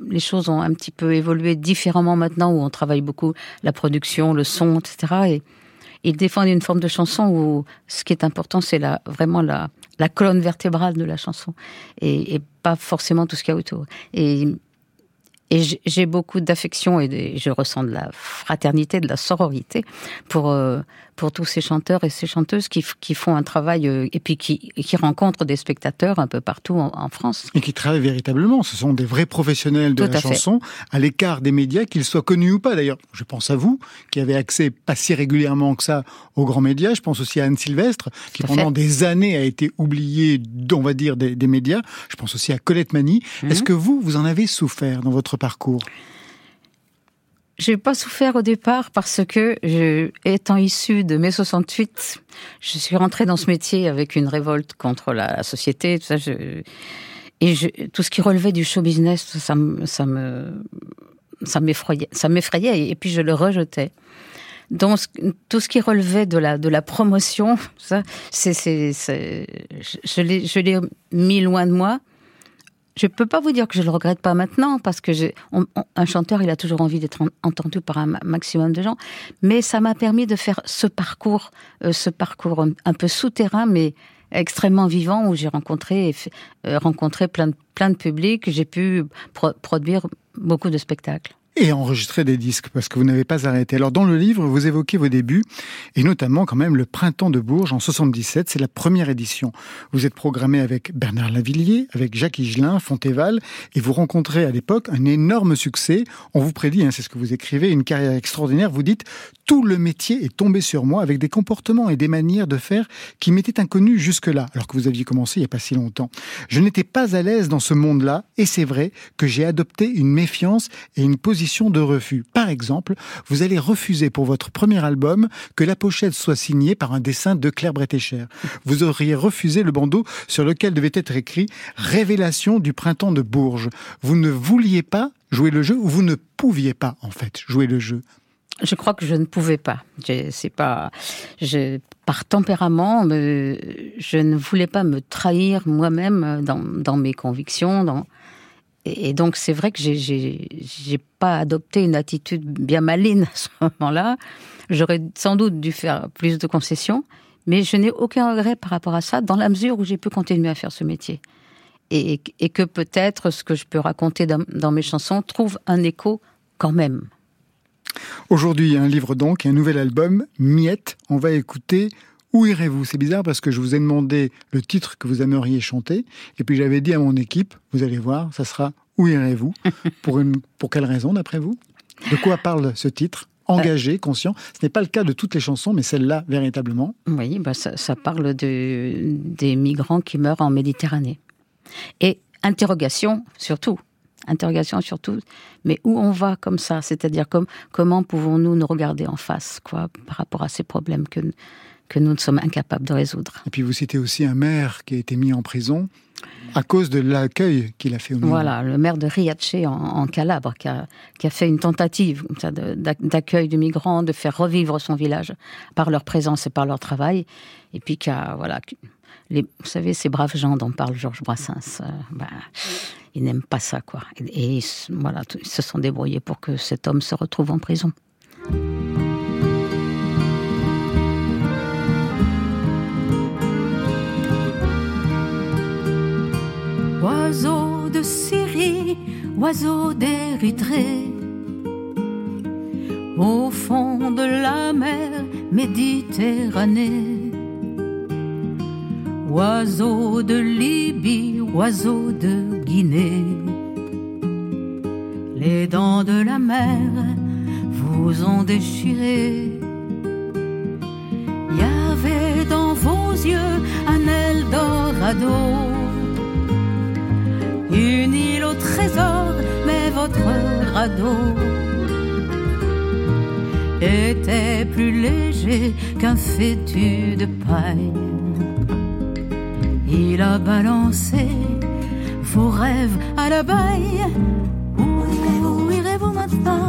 les choses ont un petit peu évolué différemment maintenant où on travaille beaucoup la production, le son, etc. Et ils défendent une forme de chanson où ce qui est important, c'est la, vraiment la, colonne vertébrale de la chanson et, et pas forcément tout ce qu'il y a autour. Et et j'ai beaucoup d'affection et je ressens de la fraternité, de la sororité pour euh, pour tous ces chanteurs et ces chanteuses qui, qui font un travail euh, et puis qui, qui rencontrent des spectateurs un peu partout en, France. Et qui travaillent véritablement. Ce sont des vrais professionnels de la chanson, à l'écart des médias, qu'ils soient connus ou pas. D'ailleurs, je pense à vous, qui avez accès pas si régulièrement que ça aux grands médias. Je pense aussi à Anne Sylvestre, qui pendant des années a été oubliée, on va dire, des, des médias. Je pense aussi à Colette Mani. Mhm. Est-ce que vous, vous en avez souffert dans votre parcours? J'ai pas souffert au départ parce que, étant issue de mai 68, je suis rentrée dans ce métier avec une révolte contre la société, tout et tout ce qui relevait du show business, ça, ça me, ça m'effrayait, ça m'effrayait, et puis je le rejetais. Donc tout ce qui relevait de la promotion, ça, je l'ai mis loin de moi je peux pas vous dire que je le regrette pas maintenant parce que un chanteur, il a toujours envie d'être entendu par un maximum de gens. Mais ça m'a permis de faire ce parcours, euh, ce parcours un, peu souterrain, mais extrêmement vivant où j'ai rencontré, euh, rencontré plein de publics. J'ai pu produire beaucoup de spectacles et enregistrer des disques parce que vous n'avez pas arrêté. Alors dans le livre, vous évoquez vos débuts et notamment quand même le Printemps de Bourges en 77, c'est la première édition. Vous êtes programmé avec Bernard Lavillier, avec Jacques Higelin, Fontéval et vous rencontrez à l'époque un énorme succès. On vous prédit, hein, c'est ce que vous écrivez, une carrière extraordinaire. Vous dites tout le métier est tombé sur moi avec des comportements et des manières de faire qui m'étaient inconnus jusque-là, alors que vous aviez commencé il n'y a pas si longtemps. Je n'étais pas à l'aise dans ce monde-là et c'est vrai que j'ai adopté une méfiance et une position de refus. Par exemple, vous allez refuser pour votre premier album que la pochette soit signée par un dessin de Claire Bretécher. Vous auriez refusé le bandeau sur lequel devait être écrit Révélation du printemps de Bourges. Vous ne vouliez pas jouer le jeu ou vous ne pouviez pas, en fait, jouer le jeu? Je crois que je ne pouvais pas. C'est pas, par tempérament, je ne voulais pas me trahir moi-même dans, dans, mes convictions, dans, et, donc c'est vrai que j'ai pas adopté une attitude bien maline à ce moment-là. J'aurais sans doute dû faire plus de concessions, mais je n'ai aucun regret par rapport à ça, dans la mesure où j'ai pu continuer à faire ce métier. Et, et que peut-être ce que je peux raconter dans, dans mes chansons trouve un écho quand même. Aujourd'hui, un livre donc, un nouvel album, Miette. On va écouter où irez-vous? C'est bizarre parce que je vous ai demandé le titre que vous aimeriez chanter, et puis j'avais dit à mon équipe, vous allez voir, ça sera Où irez-vous? Pour, une, pour quelle raison d'après vous? De quoi parle ce titre? Engagé, conscient? Ce n'est pas le cas de toutes les chansons, mais celle-là, véritablement. Oui, bah ça, parle de, des migrants qui meurent en Méditerranée. Et interrogation, surtout. Interrogation surtout, mais où on va comme ça? C'est-à-dire comme, comment pouvons-nous nous regarder en face quoi, par rapport à ces problèmes que, que nous sommes incapables de résoudre. Et puis vous citez aussi un maire qui a été mis en prison à cause de l'accueil qu'il a fait au Voilà, le maire de Riace en, Calabre, qui a, fait une tentative d'accueil de migrants, de faire revivre son village par leur présence et par leur travail, et puis qui a, voilà, les, vous savez, ces braves gens dont parle Georges Brassens, euh, bah, ils n'aiment pas ça, quoi. Et, et voilà, ils se sont débrouillés pour que cet homme se retrouve en prison. Oiseau de Syrie, oiseau d'Érythrée, au fond de la mer Méditerranée. Oiseau de Libye, oiseau de Guinée, les dents de la mer vous ont déchiré. Il y avait dans vos yeux un Eldorado une île au trésor, mais votre radeau était plus léger qu'un fétu de paille. Il a balancé vos rêves à la baille. Où irez-vous maintenant?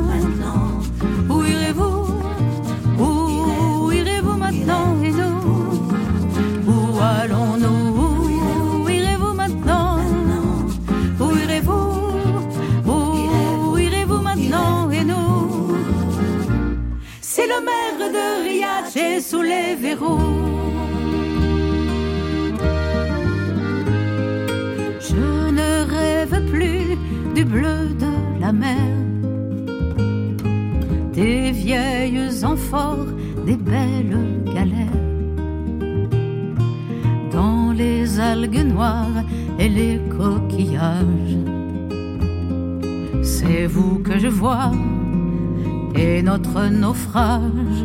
Notre naufrage.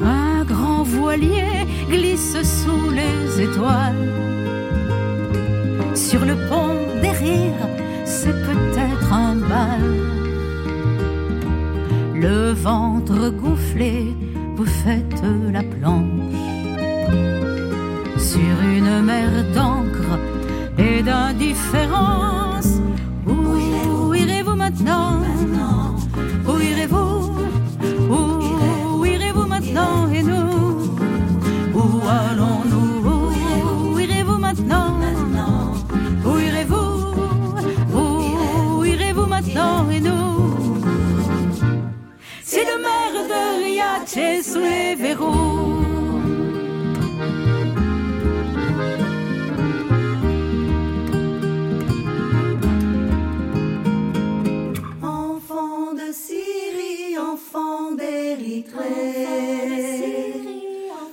Un grand voilier glisse sous les étoiles. Sur le pont derrière, c'est peut-être un bal. Le ventre gonflé,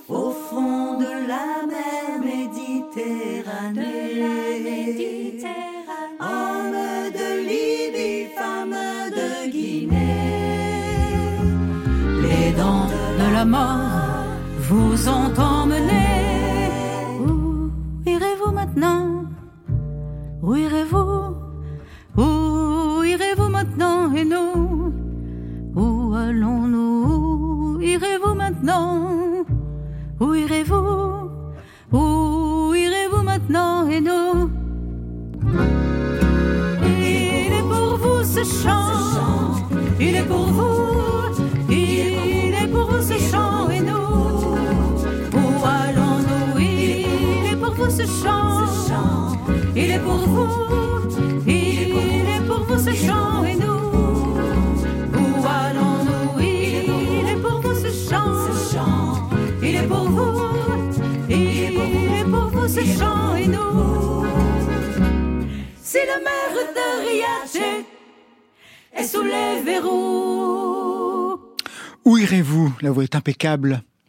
au fond de la mer Méditerranée. Homme de Libye, femme de Guinée, les dents de la mort vous ont emmené.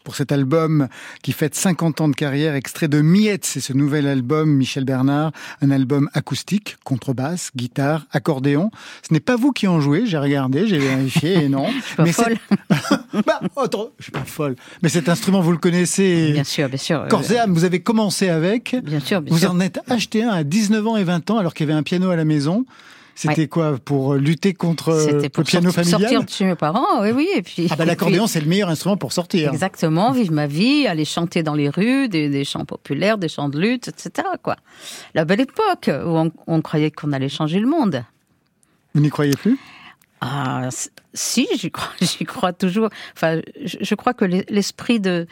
Pour cet album qui fête 50 ans de carrière, extrait de Miette, c'est ce nouvel album Michel Bernard, un album acoustique, contrebasse, guitare, accordéon. Ce n'est pas vous qui en jouez, j'ai regardé, j'ai vérifié et non. je suis pas Mais folle. bah, attends, je suis pas folle. Mais cet instrument, vous le connaissez. Bien sûr, bien sûr. Âme, vous avez commencé avec. Bien sûr, bien vous sûr. en êtes acheté un à 19 ans et 20 ans alors qu'il y avait un piano à la maison. C'était quoi Pour lutter contre pour le piano sortir, familial sortir de chez mes parents, oui, oui. Et puis, Ah bah l'accordéon, c'est le meilleur instrument pour sortir. Exactement, vivre ma vie, aller chanter dans les rues, des, des chants populaires, des chants de lutte, etc. Quoi. La belle époque où on, on croyait qu'on allait changer le monde. Vous n'y croyez plus? Ah, si, j'y crois, toujours. Enfin, je, je crois que l'es- l'esprit de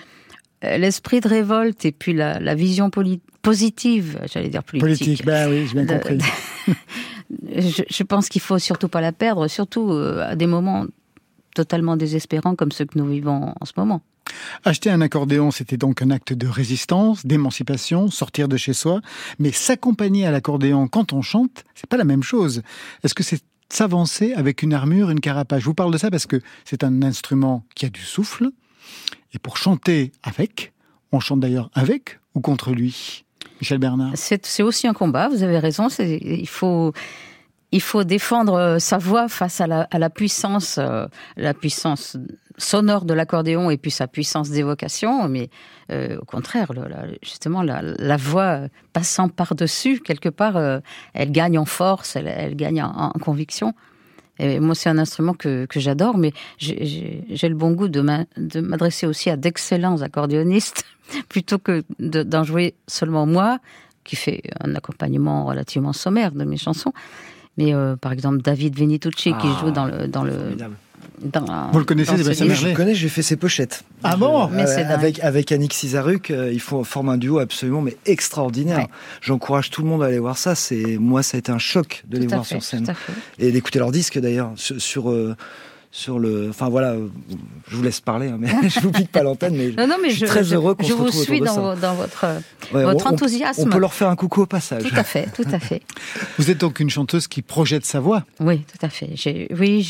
euh, l'esprit de révolte et puis la, la vision positive, j'allais dire politique. Politique, ben oui, j'ai bien compris. je, pense qu'il faut surtout pas la perdre, surtout euh, à des moments totalement désespérants comme ceux que nous vivons en ce moment. Acheter un accordéon, c'était donc un acte de résistance, d'émancipation, sortir de chez soi. Mais s'accompagner à l'accordéon quand on chante, c'est pas la même chose. Est-ce que c'est s'avancer avec une armure, une carapace? Je vous parle de ça parce que c'est un instrument qui a du souffle. Et pour chanter avec, on chante d'ailleurs avec ou contre lui? Michel Bernard. C'est aussi un combat, vous avez raison. Il faut, il faut défendre euh, sa voix face à la, à la puissance, euh, la puissance sonore de l'accordéon et puis sa puissance d'évocation. Mais euh, au contraire, justement, la, la voix passant par-dessus, quelque part, elle gagne en force, elle, gagne en conviction. Et moi, c'est un instrument que, que j'adore, mais j'ai- le bon goût de m'adresser aussi à d'excellents accordéonistes, plutôt que de- d'en jouer seulement moi, qui fait un accompagnement relativement sommaire de mes chansons. Mais euh, par exemple, David Venitucci, qui Ah, joue dans le... Dans le Formidable. Dans, Vous le connaissez, Sébastien livre. Je Merlet le connais, j'ai fait ses pochettes. Ah bon Mais avec, avec Annick Cizaruk, euh, il faut former un duo absolument mais extraordinaire. Ouais. J'encourage tout le monde à aller voir ça. C'est moi, ça a été un choc de les Tout voir fait, sur scène et d'écouter leur disque d'ailleurs sur, sur, euh, sur le. Enfin voilà, je vous laisse parler, hein, mais je vous pique pas l'antenne, mais, Non, non, mais je suis je, très je- heureux qu'on je se vous retrouve suis autour de dans, ça. vo- dans votre, Ouais, votre on- on- enthousiasme. On peut leur faire un coucou au passage. Tout à fait, tout à fait. Vous êtes donc une chanteuse qui projette sa voix. Oui, tout à fait. Oui,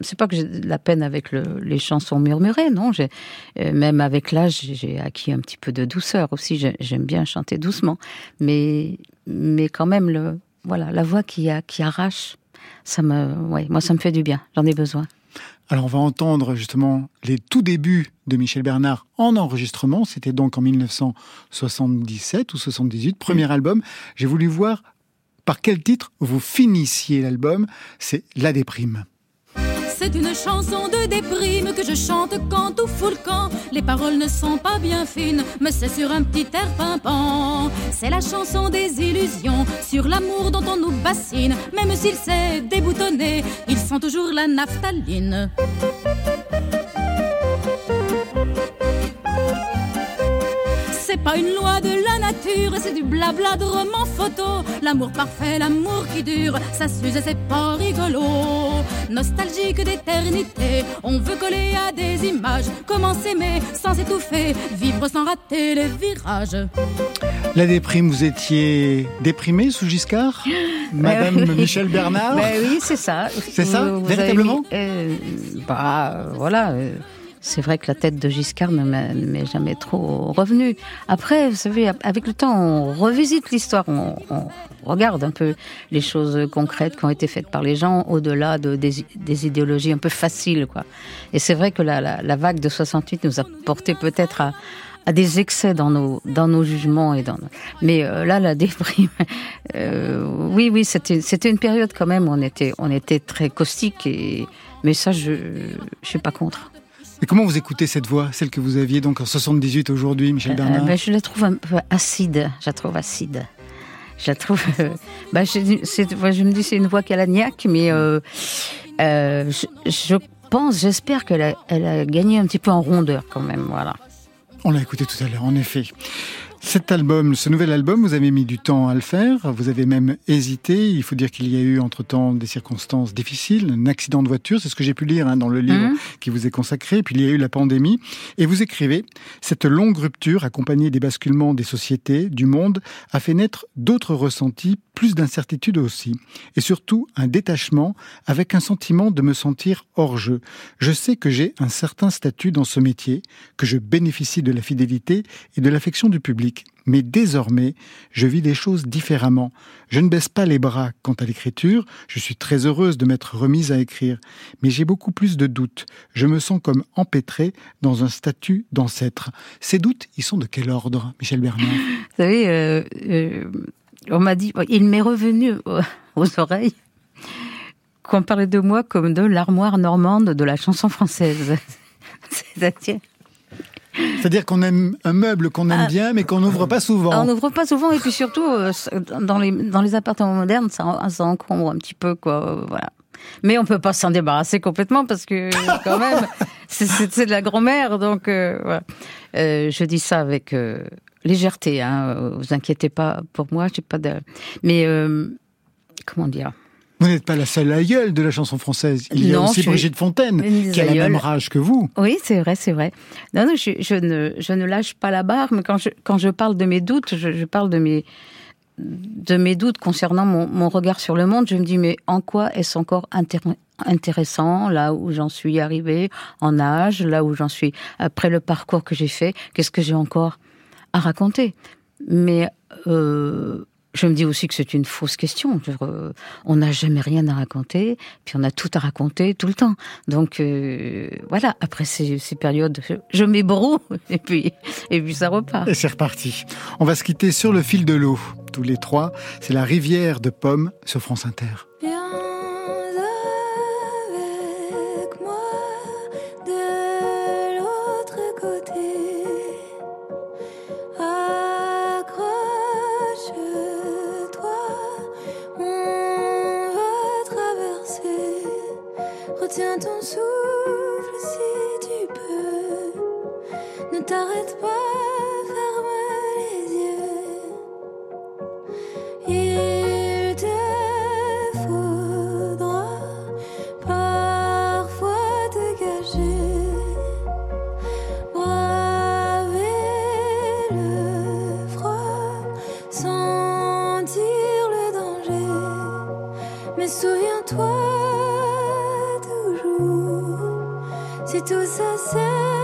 c'est pas que j'ai de la peine avec le, les chansons murmurées, non. Euh, même avec l'âge, j'ai- acquis un petit peu de douceur aussi. J'ai- J'aime bien chanter doucement, mais, mais quand même, le, voilà, la voix qui, a, qui arrache, ça me, ouais, moi, ça me fait du bien. J'en ai besoin. Alors on va entendre justement les tout débuts de Michel Bernard en enregistrement. C'était donc en 1977 ou 78, premier album. J'ai voulu voir par quel titre vous finissiez l'album. C'est La déprime. C'est une chanson de déprime que je chante quand tout fout le camp. Les paroles ne sont pas bien fines, mais c'est sur un petit air pimpant. C'est la chanson des illusions, sur l'amour dont on nous bassine. Même s'il s'est déboutonné, il sent toujours la naphtaline. C'est pas une loi de la nature, c'est du blabla de roman photo. L'amour parfait, l'amour qui dure, ça s'use et c'est pas rigolo. Nostalgique d'éternité, on veut coller à des images. Comment s'aimer sans s'étouffer, vivre sans rater les virages. La déprime, vous étiez déprimée sous Giscard Madame Ben oui. Michel Bernard Ben oui, c'est ça. C'est ça, Vous- véritablement mis- euh, Bah voilà. euh, c'est vrai que la tête de Giscard ne m'est jamais trop revenue. Après, vous savez, avec le temps, on revisite l'histoire, on, regarde un peu les choses concrètes qui ont été faites par les gens, au-delà de, des, idéologies un peu faciles, quoi. Et c'est vrai que la, vague de 68 nous a porté peut-être à, des excès dans nos jugements et dans mais euh, là la déprime euh, oui oui c'était une période quand même on était on était très caustique et mais ça je je suis pas contre Et comment vous écoutez cette voix, celle que vous aviez donc en 78 aujourd'hui, Michel Euh, Bernard ben, je la trouve un peu acide je la trouve acide je la trouve euh, ben, je, me dis c'est une voix calagnac mais euh, euh, je, je pense j'espère qu'elle a, elle a gagné un petit peu en rondeur quand même voilà On l'a écouté tout à l'heure, en effet. Cet album, ce nouvel album, vous avez mis du temps à le faire, vous avez même hésité. Il faut dire qu'il y a eu entre-temps des circonstances difficiles, un accident de voiture, c'est ce que j'ai pu lire hein, dans le livre Mhm. qui vous est consacré. Puis il y a eu la pandémie. Et vous écrivez, cette longue rupture accompagnée des basculements des sociétés, du monde, a fait naître d'autres ressentis, plus d'incertitude aussi. Et surtout un détachement avec un sentiment de me sentir hors jeu. Je sais que j'ai un certain statut dans ce métier, que je bénéficie de la fidélité et de l'affection du public. Mais désormais, je vis les choses différemment. Je ne baisse pas les bras quant à l'écriture, je suis très heureuse de m'être remise à écrire, mais j'ai beaucoup plus de doutes. Je me sens comme empêtrée dans un statut d'ancêtre. Ces doutes, ils sont de quel ordre, Michel Bernard Vous savez, euh, euh, on m'a dit, il m'est revenu aux oreilles qu'on parlait de moi comme de l'armoire normande de la chanson française. C'est-à-dire c'est-à-dire qu'on aime un meuble qu'on aime ah. bien, mais qu'on n'ouvre pas souvent. On n'ouvre pas souvent, et puis surtout, euh, dans les, dans les appartements modernes, ça, ça encombre un petit peu, quoi. Voilà. Mais on peut pas s'en débarrasser complètement parce que quand même, c'est de la grand-mère. Donc euh, voilà. Euh, je dis ça avec légèreté. Hein, vous inquiétez pas pour moi, j'ai pas de. Mais comment dire? Vous n'êtes pas la seule aïeule de la chanson française. Il y a aussi Brigitte Fontaine, qui a la même rage que vous. Oui, c'est vrai, c'est vrai. Non, non, je, je, ne, je ne lâche pas la barre, mais quand je, quand je parle de mes doutes, je, je parle de mes, de mes doutes concernant mon, mon, regard sur le monde. Je me dis, mais en quoi est-ce encore intéressant, là où j'en suis arrivée, en âge, là où j'en suis après le parcours que j'ai fait, qu'est-ce que j'ai encore à raconter? Mais euh, je me dis aussi que c'est une fausse question. on n'a jamais rien à raconter, puis on a tout à raconter tout le temps. Donc euh, voilà, après ces, ces périodes, je m'ébroue et puis, et puis ça repart. Et c'est reparti. On va se quitter sur le fil de l'eau, tous les trois. C'est la rivière de Pommes sur France Inter. Retiens ton souffle si tu peux. Ne t'arrête pas, ferme les yeux. Il te faudra parfois te cacher. Braver le froid, sentir le danger. Mais souviens-toi. C'est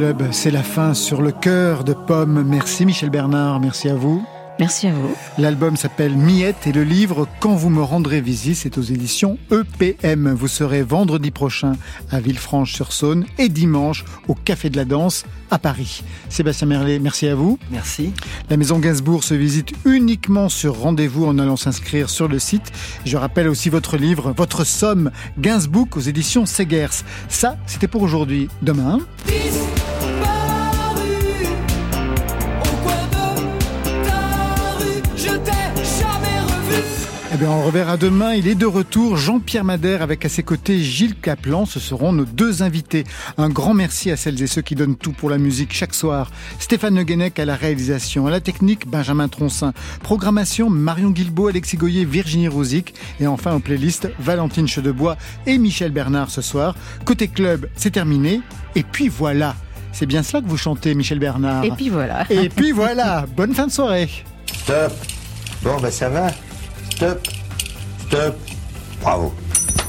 la fin sur le cœur de Pomme. Merci Michel Bernard, merci à vous. Merci à vous. L'album s'appelle Miette et le livre Quand vous me rendrez visite, c'est aux éditions EPM. Vous serez vendredi prochain à Villefranche-sur-Saône et dimanche au Café de la Danse à Paris. Sébastien Merlet, merci à vous. Merci. La maison Gainsbourg se visite uniquement sur rendez-vous en allant s'inscrire sur le site. Je rappelle aussi votre livre, votre somme, Gainsbourg aux éditions Segers. Ça, c'était pour aujourd'hui. Demain. Bien, on reverra demain. Il est de retour. Jean-Pierre Madère avec à ses côtés Gilles Caplan. Ce seront nos deux invités. Un grand merci à celles et ceux qui donnent tout pour la musique chaque soir. Stéphane Le à la réalisation, à la technique, Benjamin Troncin. Programmation, Marion Guilbault, Alexis Goyer, Virginie Rosic. Et enfin, en playlist, Valentine Chedebois et Michel Bernard ce soir. Côté club, c'est terminé. Et puis voilà. C'est bien cela que vous chantez, Michel Bernard. Et puis voilà. Et puis voilà. Bonne fin de soirée. Stop. Bon, ben ça va. Stop. Stop. Bravo.